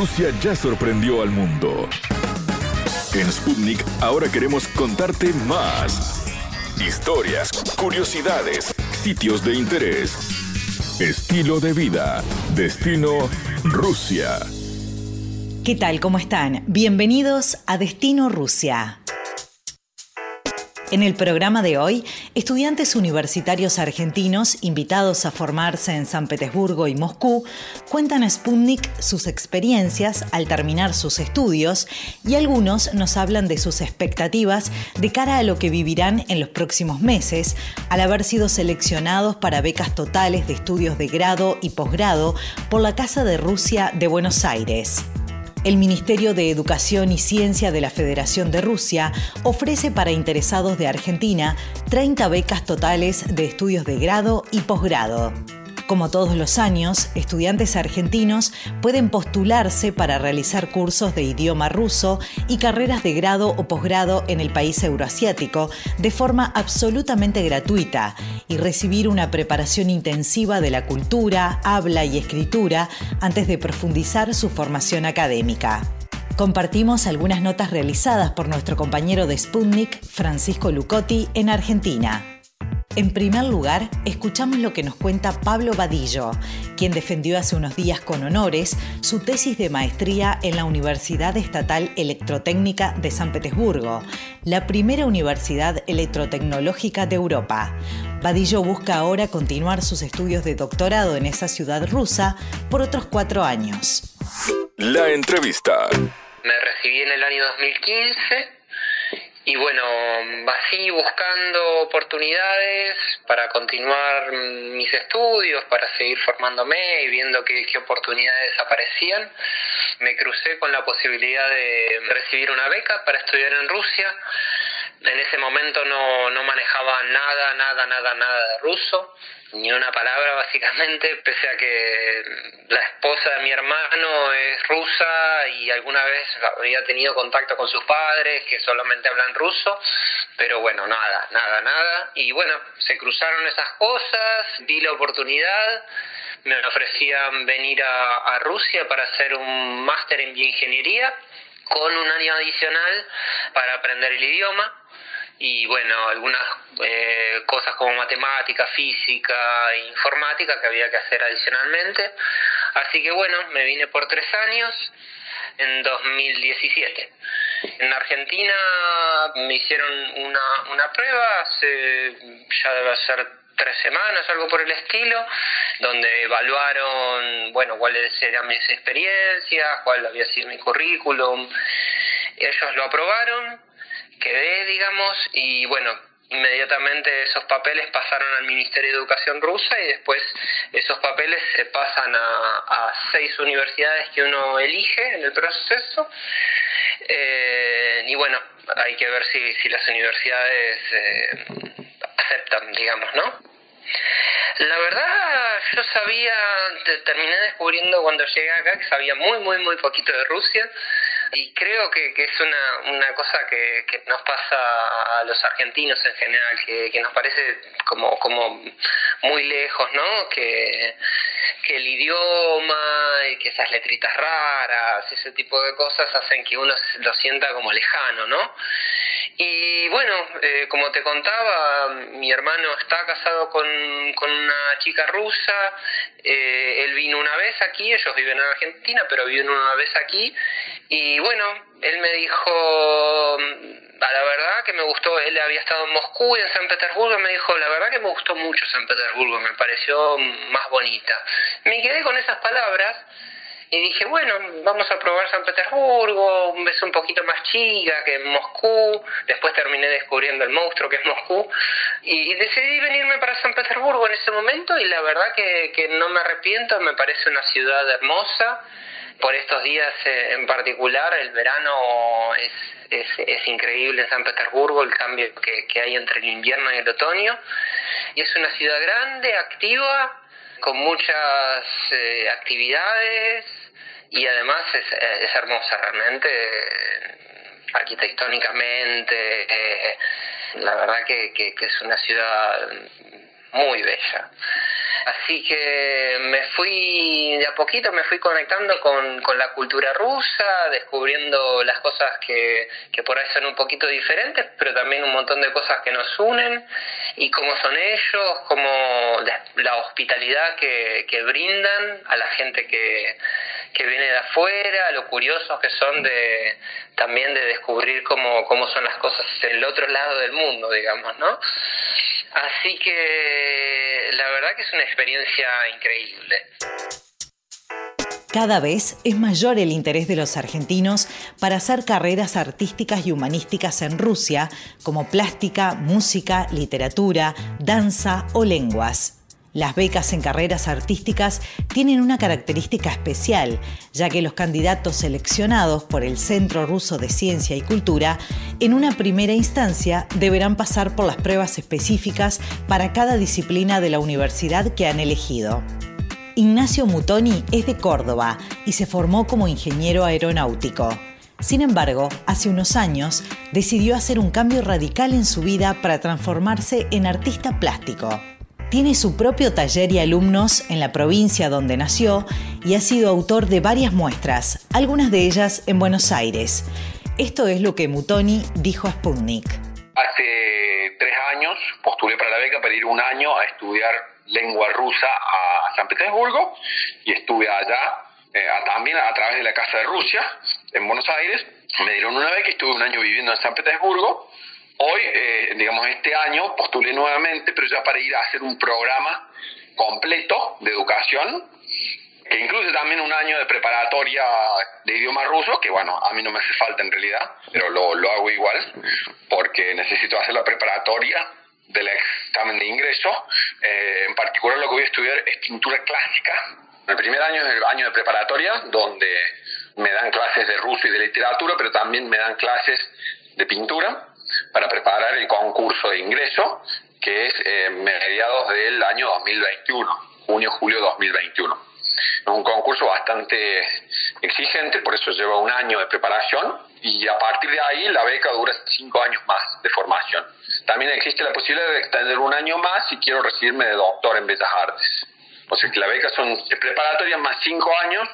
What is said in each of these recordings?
Rusia ya sorprendió al mundo. En Sputnik ahora queremos contarte más. Historias, curiosidades, sitios de interés, estilo de vida, destino Rusia. ¿Qué tal? ¿Cómo están? Bienvenidos a Destino Rusia. En el programa de hoy, estudiantes universitarios argentinos invitados a formarse en San Petersburgo y Moscú cuentan a Sputnik sus experiencias al terminar sus estudios y algunos nos hablan de sus expectativas de cara a lo que vivirán en los próximos meses al haber sido seleccionados para becas totales de estudios de grado y posgrado por la Casa de Rusia de Buenos Aires. El Ministerio de Educación y Ciencia de la Federación de Rusia ofrece para interesados de Argentina 30 becas totales de estudios de grado y posgrado. Como todos los años, estudiantes argentinos pueden postularse para realizar cursos de idioma ruso y carreras de grado o posgrado en el país euroasiático de forma absolutamente gratuita y recibir una preparación intensiva de la cultura, habla y escritura antes de profundizar su formación académica. Compartimos algunas notas realizadas por nuestro compañero de Sputnik, Francisco Lucotti, en Argentina. En primer lugar, escuchamos lo que nos cuenta Pablo Vadillo, quien defendió hace unos días con honores su tesis de maestría en la Universidad Estatal Electrotécnica de San Petersburgo, la primera universidad electrotecnológica de Europa. Vadillo busca ahora continuar sus estudios de doctorado en esa ciudad rusa por otros cuatro años. La entrevista. Me recibí en el año 2015 y bueno, así buscando oportunidades para continuar mis estudios, para seguir formándome y viendo qué, qué, oportunidades aparecían, me crucé con la posibilidad de recibir una beca para estudiar en Rusia. En ese momento no, no manejaba nada, nada, nada, nada de ruso ni una palabra básicamente, pese a que la esposa mi hermano es rusa y alguna vez había tenido contacto con sus padres que solamente hablan ruso, pero bueno, nada, nada, nada. Y bueno, se cruzaron esas cosas, vi la oportunidad, me ofrecían venir a, Rusia para hacer un máster en bioingeniería con un año adicional para aprender el idioma y bueno, algunas eh, cosas como matemática, física informática que había que hacer adicionalmente. Así que bueno, me vine por tres años en 2017. En Argentina me hicieron una, una prueba, hace, ya debe ser tres semanas, algo por el estilo, donde evaluaron, bueno, cuáles eran mis experiencias, cuál había sido mi currículum. Ellos lo aprobaron quedé, digamos, y bueno, inmediatamente esos papeles pasaron al Ministerio de Educación rusa y después esos papeles se pasan a, seis universidades que uno elige en el proceso. Eh, y bueno, hay que ver si, si las universidades eh, aceptan, digamos, ¿no? La verdad, yo sabía, terminé descubriendo cuando llegué acá que sabía muy, muy, muy poquito de Rusia y creo que, que es una, una cosa que, que, nos pasa a los argentinos en general, que, que nos parece como, como muy lejos, ¿no? Que, que el idioma y que esas letritas raras, ese tipo de cosas hacen que uno lo sienta como lejano, ¿no? Y bueno, eh, como te contaba, mi hermano está casado con, con una chica rusa, eh, él vino una vez aquí, ellos viven en Argentina, pero vino una vez aquí, y bueno, él me dijo, a la verdad que me gustó, él había estado en Moscú y en San Petersburgo, me dijo, la verdad que me gustó mucho San Petersburgo, me pareció más bonita. Me quedé con esas palabras y dije, bueno, vamos a probar San Petersburgo, beso un poquito más chica que Moscú, después terminé descubriendo el monstruo que es Moscú, y, decidí venirme para San Petersburgo en ese momento y la verdad que, que no me arrepiento, me parece una ciudad hermosa, por estos días eh, en particular, el verano es, es, es, increíble en San Petersburgo, el cambio que, que hay entre el invierno y el otoño, y es una ciudad grande, activa, con muchas eh, actividades y además es, es hermosa realmente, arquitectónicamente, eh, la verdad que, que, es una ciudad muy bella. Así que me fui, de a poquito me fui conectando con, con la cultura rusa, descubriendo las cosas que, que por ahí son un poquito diferentes, pero también un montón de cosas que nos unen, y cómo son ellos, cómo la, hospitalidad que, que brindan a la gente que, que viene de afuera, lo curiosos que son de también de descubrir cómo, cómo son las cosas en el otro lado del mundo, digamos, ¿no? Así que la verdad que es una experiencia increíble. Cada vez es mayor el interés de los argentinos para hacer carreras artísticas y humanísticas en Rusia, como plástica, música, literatura, danza o lenguas. Las becas en carreras artísticas tienen una característica especial, ya que los candidatos seleccionados por el Centro Ruso de Ciencia y Cultura en una primera instancia deberán pasar por las pruebas específicas para cada disciplina de la universidad que han elegido. Ignacio Mutoni es de Córdoba y se formó como ingeniero aeronáutico. Sin embargo, hace unos años decidió hacer un cambio radical en su vida para transformarse en artista plástico. Tiene su propio taller y alumnos en la provincia donde nació y ha sido autor de varias muestras, algunas de ellas en Buenos Aires. Esto es lo que Mutoni dijo a Sputnik. Hace tres años postulé para la beca para ir un año a estudiar lengua rusa a San Petersburgo y estuve allá eh, también a través de la Casa de Rusia en Buenos Aires. Me dieron una beca y estuve un año viviendo en San Petersburgo Hoy, eh, digamos, este año postulé nuevamente, pero ya para ir a hacer un programa completo de educación, que incluye también un año de preparatoria de idioma ruso, que bueno, a mí no me hace falta en realidad, pero lo, lo hago igual, porque necesito hacer la preparatoria del examen de ingreso. Eh, en particular lo que voy a estudiar es pintura clásica. El primer año es el año de preparatoria, donde me dan clases de ruso y de literatura, pero también me dan clases de pintura para preparar el concurso de ingreso, que es eh, mediados del año 2021, junio-julio 2021. Es un concurso bastante exigente, por eso lleva un año de preparación y a partir de ahí la beca dura cinco años más de formación. También existe la posibilidad de extender un año más si quiero recibirme de doctor en Bellas Artes. O sea que la beca son preparatorias más cinco años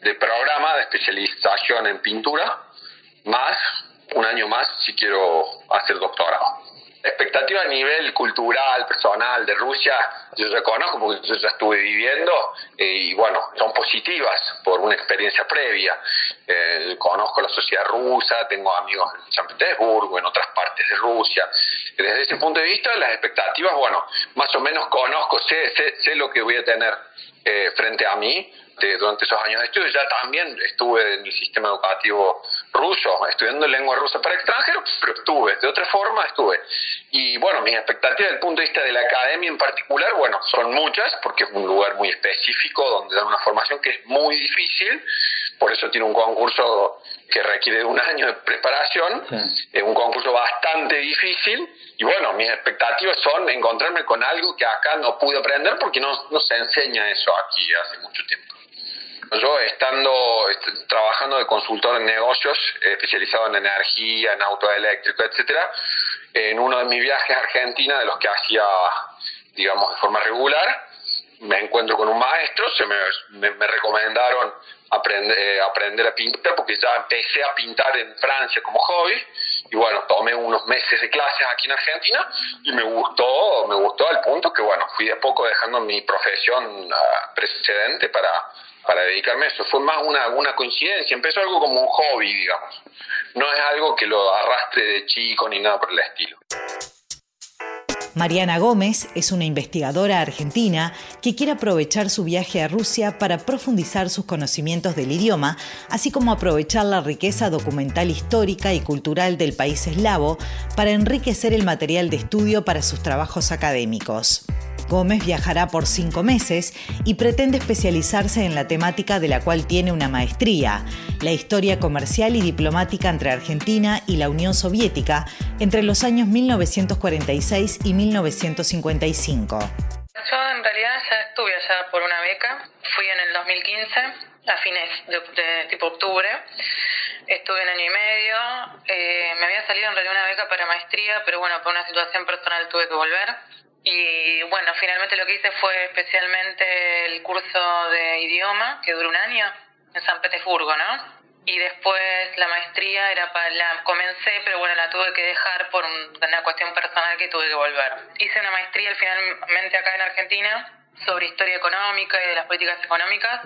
de programa de especialización en pintura, más un año más si quiero hacer doctorado. Expectativa a nivel cultural, personal de Rusia, yo reconozco porque yo ya estuve viviendo eh, y bueno, son positivas por una experiencia previa. Eh, conozco la sociedad rusa, tengo amigos en San Petersburgo, en otras partes de Rusia. Desde ese punto de vista, las expectativas, bueno, más o menos conozco, sé, sé, lo que voy a tener eh, frente a mí durante esos años de estudio. Ya también estuve en el sistema educativo ruso, estudiando lengua rusa. Para extranjeros, pero estuve, de otra forma estuve. Y bueno, mis expectativas desde el punto de vista de la academia en particular, bueno, son muchas, porque es un lugar muy específico donde dan una formación que es muy difícil, por eso tiene un concurso que requiere un año de preparación, es un concurso bastante difícil, y bueno, mis expectativas son encontrarme con algo que acá no pude aprender porque no, no se enseña eso aquí hace mucho tiempo. Yo estando trabajando de consultor en negocios, especializado en energía, en auto eléctrico, etcétera, en uno de mis viajes a Argentina, de los que hacía, digamos, de forma regular, me encuentro con un maestro, se me, me, recomendaron aprender, eh, aprender a pintar porque ya empecé a pintar en Francia como hobby y bueno, tomé unos meses de clases aquí en Argentina y me gustó, me gustó al punto que bueno, fui de poco dejando mi profesión uh, precedente para, para dedicarme a eso. Fue más una, coincidencia, empezó algo como un hobby, digamos. No es algo que lo arrastre de chico ni nada por el estilo. Mariana Gómez es una investigadora argentina que quiere aprovechar su viaje a Rusia para profundizar sus conocimientos del idioma, así como aprovechar la riqueza documental histórica y cultural del país eslavo para enriquecer el material de estudio para sus trabajos académicos. Gómez viajará por cinco meses y pretende especializarse en la temática de la cual tiene una maestría, la historia comercial y diplomática entre Argentina y la Unión Soviética entre los años 1946 y 1955. Yo en realidad ya estuve allá por una beca, fui en el 2015, a fines de, tipo octubre, estuve un año y medio, eh, me había salido en realidad una beca para maestría, pero bueno, por una situación personal tuve que volver Y bueno, finalmente lo que hice fue especialmente el curso de idioma, que duró un año, en San Petersburgo, ¿no? Y después la maestría era para la comencé, pero bueno, la tuve que dejar por una cuestión personal que tuve que volver. Hice una maestría finalmente acá en Argentina sobre historia económica y de las políticas económicas.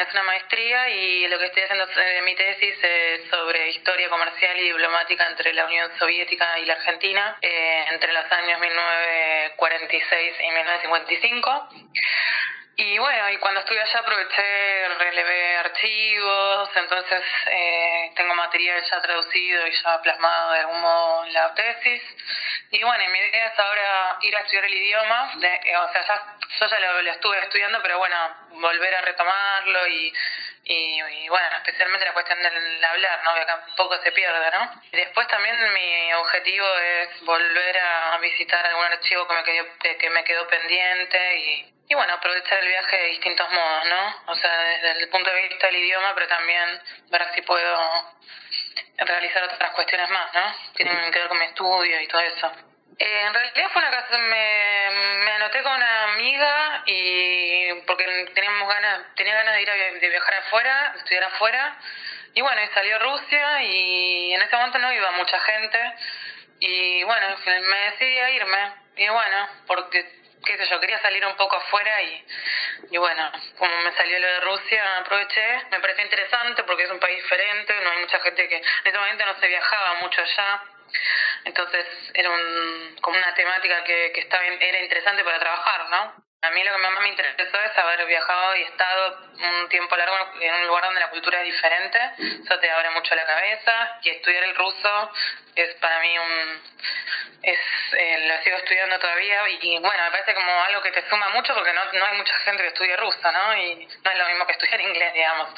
Es una maestría y lo que estoy haciendo de mi tesis es sobre historia comercial y diplomática entre la Unión Soviética y la Argentina eh, entre los años 1946 y 1955. Y bueno, y cuando estuve allá aproveché, relevé archivos, entonces eh, tengo material ya traducido y ya plasmado de algún modo en la tesis. Y bueno, mi idea es ahora ir a estudiar el idioma, de, eh, o sea, ya, yo ya lo, estuve estudiando, pero bueno, volver a retomarlo y, y, bueno, especialmente la cuestión del hablar, ¿no? Que acá un poco se pierde, ¿no? Y después también mi objetivo es volver a visitar algún archivo que me quedó, que me quedó pendiente y y bueno, aprovechar el viaje de distintos modos, ¿no? O sea, desde el punto de vista del idioma, pero también ver si puedo realizar otras cuestiones más, ¿no? Tienen que ver con mi estudio y todo eso. Eh, en realidad fue una casa, me, me anoté con una amiga y porque teníamos ganas, tenía ganas de ir a de viajar afuera, de estudiar afuera. Y bueno, y salió Rusia y en ese momento no iba mucha gente. Y bueno, me decidí a irme. Y bueno, porque qué sé yo, quería salir un poco afuera y, y bueno, como me salió lo de Rusia, aproveché. Me pareció interesante porque es un país diferente, no hay mucha gente que en ese momento no se viajaba mucho allá. Entonces era un, como una temática que, que estaba, era interesante para trabajar, ¿no? A mí lo que más me interesó es haber viajado y estado un tiempo largo en un lugar donde la cultura es diferente, eso te abre mucho la cabeza y estudiar el ruso es para mí un... Es, eh, lo sigo estudiando todavía y, bueno, me parece como algo que te suma mucho porque no, no hay mucha gente que estudie ruso, ¿no? Y no es lo mismo que estudiar inglés, digamos.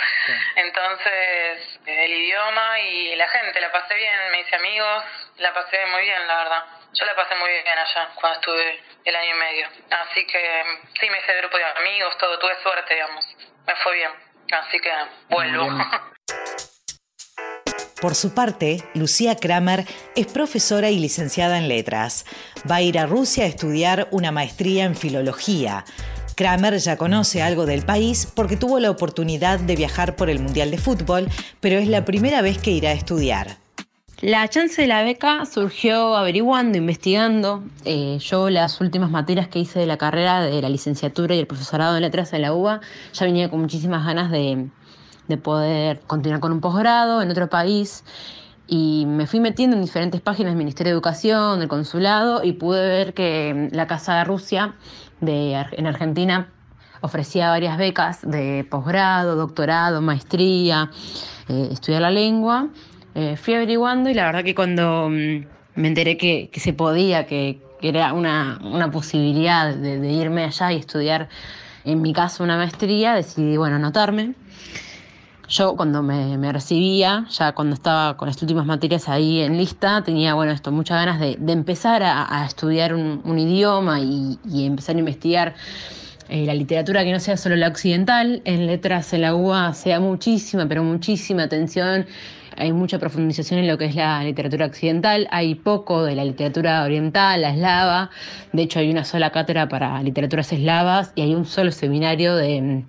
Entonces, el idioma y la gente, la pasé bien, me hice amigos, la pasé muy bien, la verdad. Yo la pasé muy bien allá cuando estuve el año y medio. Así que sí, me hice grupo de amigos, todo, tuve suerte, digamos. Me fue bien. Así que vuelvo. Por su parte, Lucía Kramer es profesora y licenciada en letras. Va a ir a Rusia a estudiar una maestría en filología. Kramer ya conoce algo del país porque tuvo la oportunidad de viajar por el Mundial de Fútbol, pero es la primera vez que irá a estudiar. La chance de la beca surgió averiguando, investigando. Eh, yo las últimas materias que hice de la carrera de la licenciatura y el profesorado en letras en la UBA ya venía con muchísimas ganas de, de poder continuar con un posgrado en otro país y me fui metiendo en diferentes páginas del Ministerio de Educación, del Consulado y pude ver que la Casa de Rusia de, en Argentina ofrecía varias becas de posgrado, doctorado, maestría, eh, estudiar la lengua eh, fui averiguando y la verdad que cuando mm, me enteré que, se podía, que, era una, posibilidad de, irme allá y estudiar, en mi caso, una maestría, decidí, bueno, anotarme. Yo cuando me, recibía, ya cuando estaba con las últimas materias ahí en lista, tenía, bueno, esto, muchas ganas de, empezar a, estudiar un, idioma y, empezar a investigar eh, la literatura que no sea solo la occidental. En letras en la UA sea muchísima, pero muchísima atención hay mucha profundización en lo que es la literatura occidental, hay poco de la literatura oriental, la eslava, de hecho hay una sola cátedra para literaturas eslavas y hay un solo seminario de,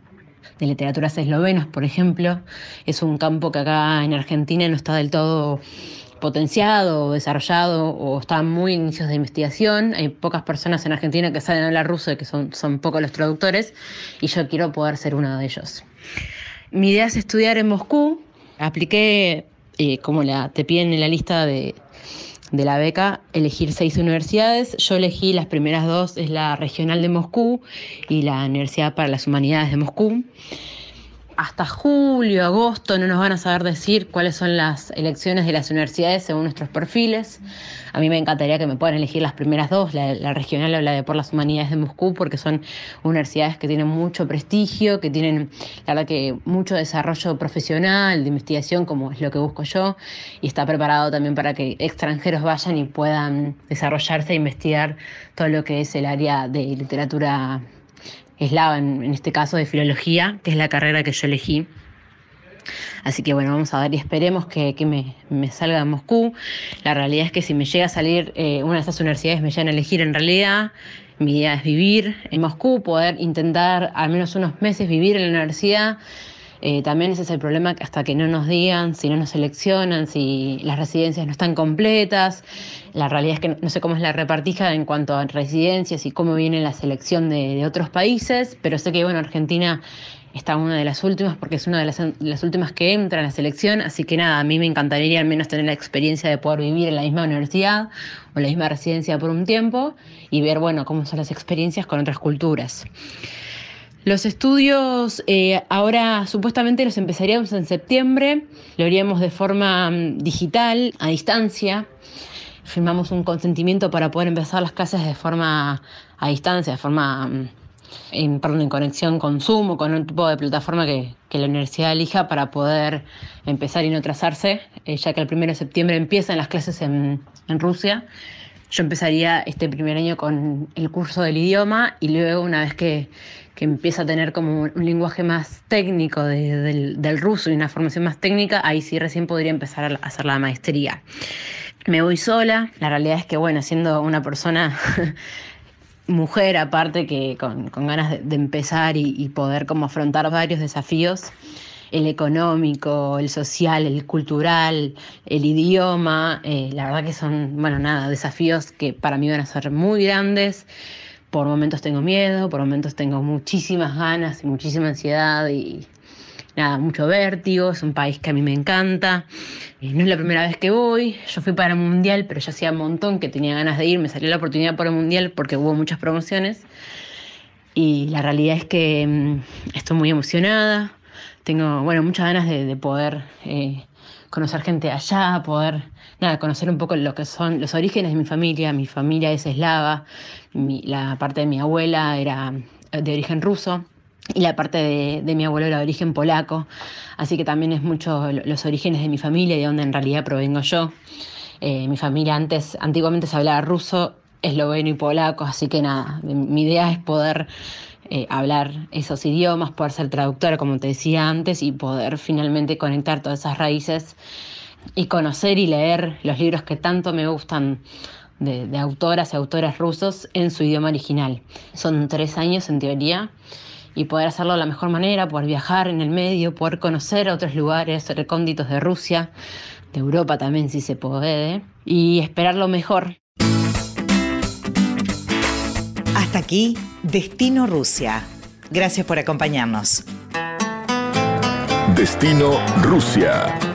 literaturas eslovenas, por ejemplo. Es un campo que acá en Argentina no está del todo potenciado o desarrollado o está muy inicios de investigación. Hay pocas personas en Argentina que saben hablar ruso y que son, son pocos los traductores y yo quiero poder ser uno de ellos. Mi idea es estudiar en Moscú. Apliqué eh, como la, te piden en la lista de, de la beca, elegir seis universidades. Yo elegí las primeras dos, es la Regional de Moscú y la Universidad para las Humanidades de Moscú hasta julio, agosto no nos van a saber decir cuáles son las elecciones de las universidades según nuestros perfiles. A mí me encantaría que me puedan elegir las primeras dos, la, regional o la de por las humanidades de Moscú, porque son universidades que tienen mucho prestigio, que tienen, la verdad que mucho desarrollo profesional, de investigación, como es lo que busco yo, y está preparado también para que extranjeros vayan y puedan desarrollarse e investigar todo lo que es el área de literatura eslava, en, en este caso de filología, que es la carrera que yo elegí. Así que bueno, vamos a ver y esperemos que, me, me, salga de Moscú. La realidad es que si me llega a salir eh, una de esas universidades, me llegan a elegir en realidad. Mi idea es vivir en Moscú, poder intentar al menos unos meses vivir en la universidad eh, también ese es el problema hasta que no nos digan, si no nos seleccionan, si las residencias no están completas. La realidad es que no sé cómo es la repartija en cuanto a residencias y cómo viene la selección de, otros países, pero sé que bueno, Argentina está una de las últimas porque es una de las, las, últimas que entra en la selección, así que nada, a mí me encantaría al menos tener la experiencia de poder vivir en la misma universidad o la misma residencia por un tiempo y ver, bueno, cómo son las experiencias con otras culturas. Los estudios eh, ahora supuestamente los empezaríamos en septiembre, lo haríamos de forma mm, digital, a distancia. Firmamos un consentimiento para poder empezar las clases de forma a distancia, de forma mm, en, perdón, en conexión con Zoom o con un tipo de plataforma que, la universidad elija para poder empezar y no trazarse, eh, ya que el 1 de septiembre empiezan las clases en, en Rusia. Yo empezaría este primer año con el curso del idioma y luego una vez que que empieza a tener como un lenguaje más técnico del, ruso y una formación más técnica, ahí sí recién podría empezar a hacer la maestría. Me voy sola, la realidad es que, bueno, siendo una persona mujer aparte que con, ganas de, empezar y, poder como afrontar varios desafíos, el económico, el social, el cultural, el idioma, eh, la verdad que son, bueno, nada, desafíos que para mí van a ser muy grandes. Por momentos tengo miedo, por momentos tengo muchísimas ganas y muchísima ansiedad y nada, mucho vértigo, es un país que a mí me encanta. Eh, no es la primera vez que voy, yo fui para el Mundial, pero ya hacía un montón que tenía ganas de ir, me salió la oportunidad para el Mundial porque hubo muchas promociones. Y la realidad es que mm, estoy muy emocionada, tengo, bueno, muchas ganas de, poder eh, conocer gente allá, poder nada, conocer un poco lo que son los orígenes de mi familia. Mi familia es eslava, la parte de mi abuela era de origen ruso y la parte de, mi abuelo era de origen polaco. Así que también es mucho los orígenes de mi familia y de donde en realidad provengo yo. Eh, mi familia antes, antiguamente se hablaba ruso, esloveno y polaco, así que nada, mi idea es poder eh, hablar esos idiomas, poder ser traductora, como te decía antes, y poder finalmente conectar todas esas raíces y conocer y leer los libros que tanto me gustan de, autoras y autores rusos en su idioma original. Son tres años en teoría y poder hacerlo de la mejor manera, poder viajar en el medio, poder conocer otros lugares recónditos de Rusia, de Europa también si se puede, y esperar lo mejor. Hasta aquí, Destino Rusia. Gracias por acompañarnos. Destino Rusia.